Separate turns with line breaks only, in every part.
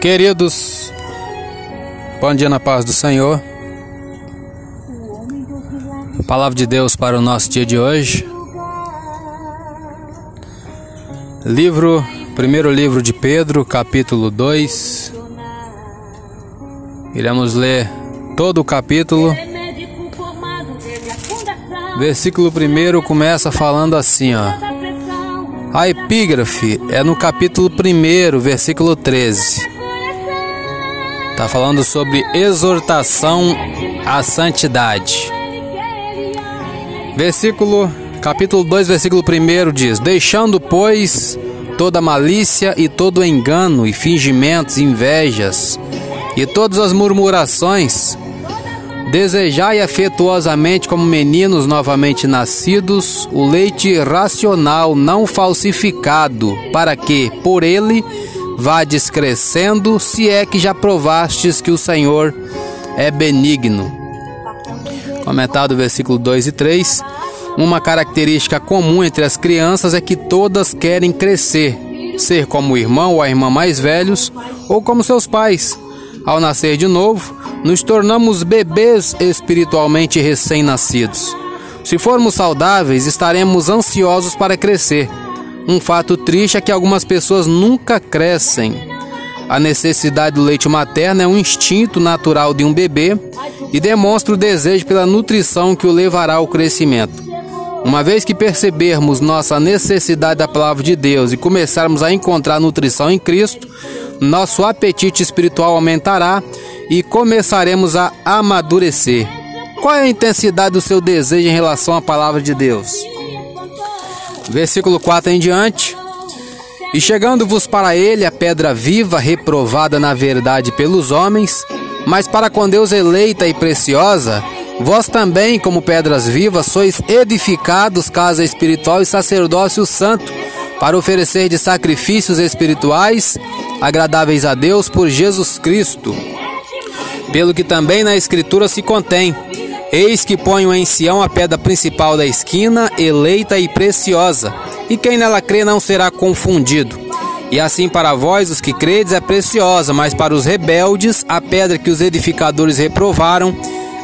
Queridos, bom dia na paz do Senhor. Palavra de Deus para o nosso dia de hoje. Livro, primeiro livro de Pedro, capítulo 2. Iremos ler todo o capítulo. Versículo 1 começa falando assim, ó. A epígrafe é no capítulo 1, versículo 13. Está falando sobre exortação à santidade. Versículo, capítulo 2, versículo 1 diz: Deixando, pois, toda malícia e todo engano e fingimentos, invejas e todas as murmurações, desejai afetuosamente como meninos novamente nascidos o leite racional não falsificado, para que, por ele, vades crescendo, se é que já provastes que o Senhor é benigno. Comentado versículo 2 e 3. Uma característica comum entre as crianças é que todas querem crescer, ser como o irmão ou a irmã mais velhos ou como seus pais. Ao nascer de novo, nos tornamos bebês espiritualmente recém-nascidos. Se formos saudáveis, estaremos ansiosos para crescer. Um fato triste é que algumas pessoas nunca crescem. A necessidade do leite materno é um instinto natural de um bebê e demonstra o desejo pela nutrição que o levará ao crescimento. Uma vez que percebermos nossa necessidade da palavra de Deus e começarmos a encontrar nutrição em Cristo, nosso apetite espiritual aumentará e começaremos a amadurecer. Qual é a intensidade do seu desejo em relação à palavra de Deus? Versículo 4 em diante. E chegando-vos para ele a pedra viva, reprovada na verdade pelos homens, mas para com Deus eleita e preciosa, vós também, como pedras vivas, sois edificados casa espiritual e sacerdócio santo, para oferecer de sacrifícios espirituais agradáveis a Deus por Jesus Cristo. Pelo que também na Escritura se contém: Eis que ponho em Sião a pedra principal da esquina, eleita e preciosa, e quem nela crê não será confundido. E assim para vós, os que credes, é preciosa, mas para os rebeldes, a pedra que os edificadores reprovaram,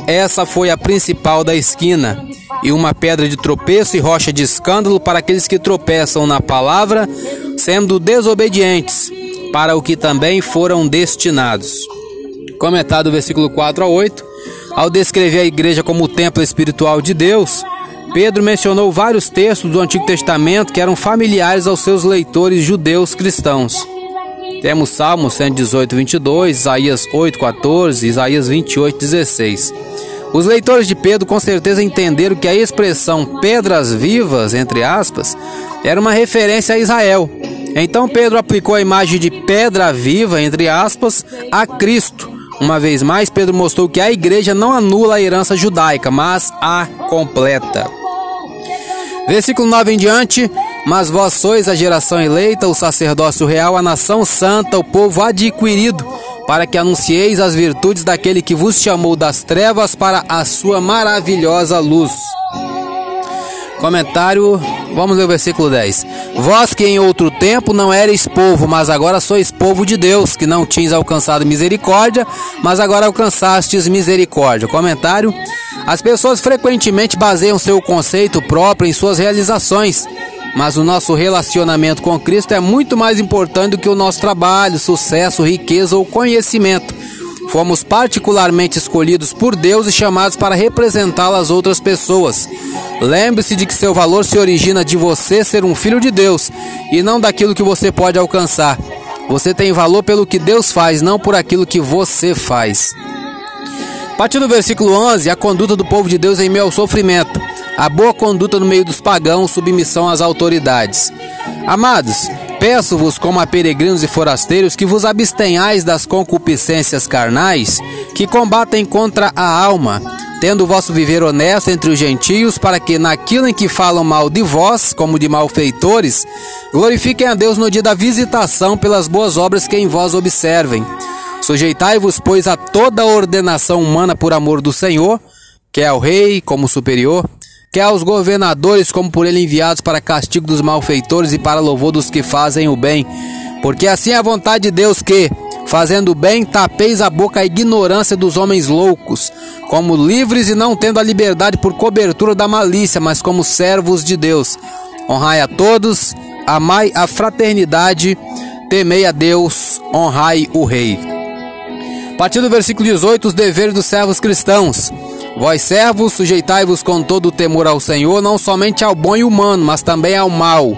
essa foi a principal da esquina, e uma pedra de tropeço e rocha de escândalo para aqueles que tropeçam na palavra, sendo desobedientes, para o que também foram destinados. Comentado versículo 4 a 8, ao descrever a igreja como o templo espiritual de Deus, Pedro mencionou vários textos do Antigo Testamento que eram familiares aos seus leitores judeus cristãos. Temos Salmos 118, 22, Isaías 8, 14, Isaías 28, 16. Os leitores de Pedro com certeza entenderam que a expressão pedras vivas, entre aspas, era uma referência a Israel. Então Pedro aplicou a imagem de pedra viva, entre aspas, a Cristo. Uma vez mais, Pedro mostrou que a igreja não anula a herança judaica, mas a completa. Versículo 9 em diante. Mas vós sois a geração eleita, o sacerdócio real, a nação santa, o povo adquirido, para que anuncieis as virtudes daquele que vos chamou das trevas para a sua maravilhosa luz. Comentário, vamos ler o versículo 10. Vós que em outro tempo não erais povo, mas agora sois povo de Deus, que não tinhas alcançado misericórdia, mas agora alcançastes misericórdia. Comentário: As pessoas frequentemente baseiam seu conceito próprio em suas realizações, mas o nosso relacionamento com Cristo é muito mais importante do que o nosso trabalho, sucesso, riqueza ou conhecimento. Fomos particularmente escolhidos por Deus e chamados para representá-lo às outras pessoas. Lembre-se de que seu valor se origina de você ser um filho de Deus e não daquilo que você pode alcançar. Você tem valor pelo que Deus faz, não por aquilo que você faz. A partir do versículo 11, a conduta do povo de Deus em meio ao sofrimento. A boa conduta no meio dos pagãos, submissão às autoridades. Amados, peço-vos, como a peregrinos e forasteiros, que vos abstenhais das concupiscências carnais que combatem contra a alma, tendo o vosso viver honesto entre os gentios, para que naquilo em que falam mal de vós, como de malfeitores, glorifiquem a Deus no dia da visitação pelas boas obras que em vós observem. Sujeitai-vos, pois, a toda ordenação humana por amor do Senhor, que é ao rei como superior, que aos governadores como por ele enviados para castigo dos malfeitores e para louvor dos que fazem o bem. Porque assim é a vontade de Deus que, Fazendo bem, tapeis a boca à ignorância dos homens loucos, como livres e não tendo a liberdade por cobertura da malícia, mas como servos de Deus. Honrai a todos, amai a fraternidade, temei a Deus, honrai o Rei. A partir do versículo 18, os deveres dos servos cristãos. Vós servos, sujeitai-vos com todo o temor ao Senhor, não somente ao bom e humano, mas também ao mal.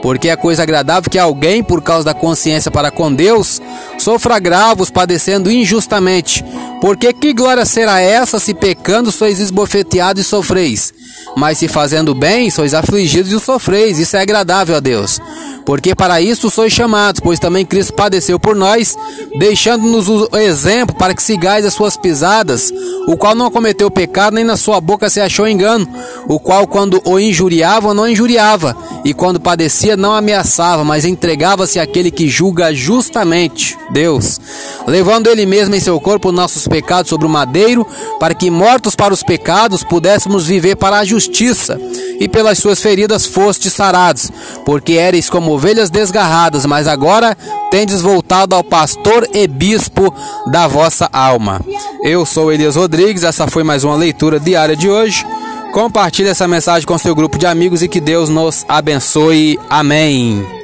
Porque é coisa agradável que alguém, por causa da consciência para com Deus, sofra agravos padecendo injustamente. Porque que glória será essa se pecando sois esbofeteados e sofreis? Mas se fazendo bem, sois afligidos e sofreis. Isso é agradável a Deus. Porque para isso sois chamados, pois também Cristo padeceu por nós, deixando-nos o exemplo para que sigais as suas pisadas, o qual não cometeu pecado, nem na sua boca se achou engano, o qual, quando o injuriava, não injuriava, e quando padecia, não ameaçava, mas entregava-se àquele que julga justamente, Deus, levando ele mesmo em seu corpo nossos pecados sobre o madeiro, para que, mortos para os pecados, pudéssemos viver para a justiça, e pelas suas feridas fostes sarados, porque éreis como ovelhas desgarradas, mas agora tendes voltado ao pastor e bispo da vossa alma. Eu sou Elias Rodrigues, essa foi mais uma leitura diária de hoje. Compartilhe essa mensagem com seu grupo de amigos e que Deus nos abençoe. Amém.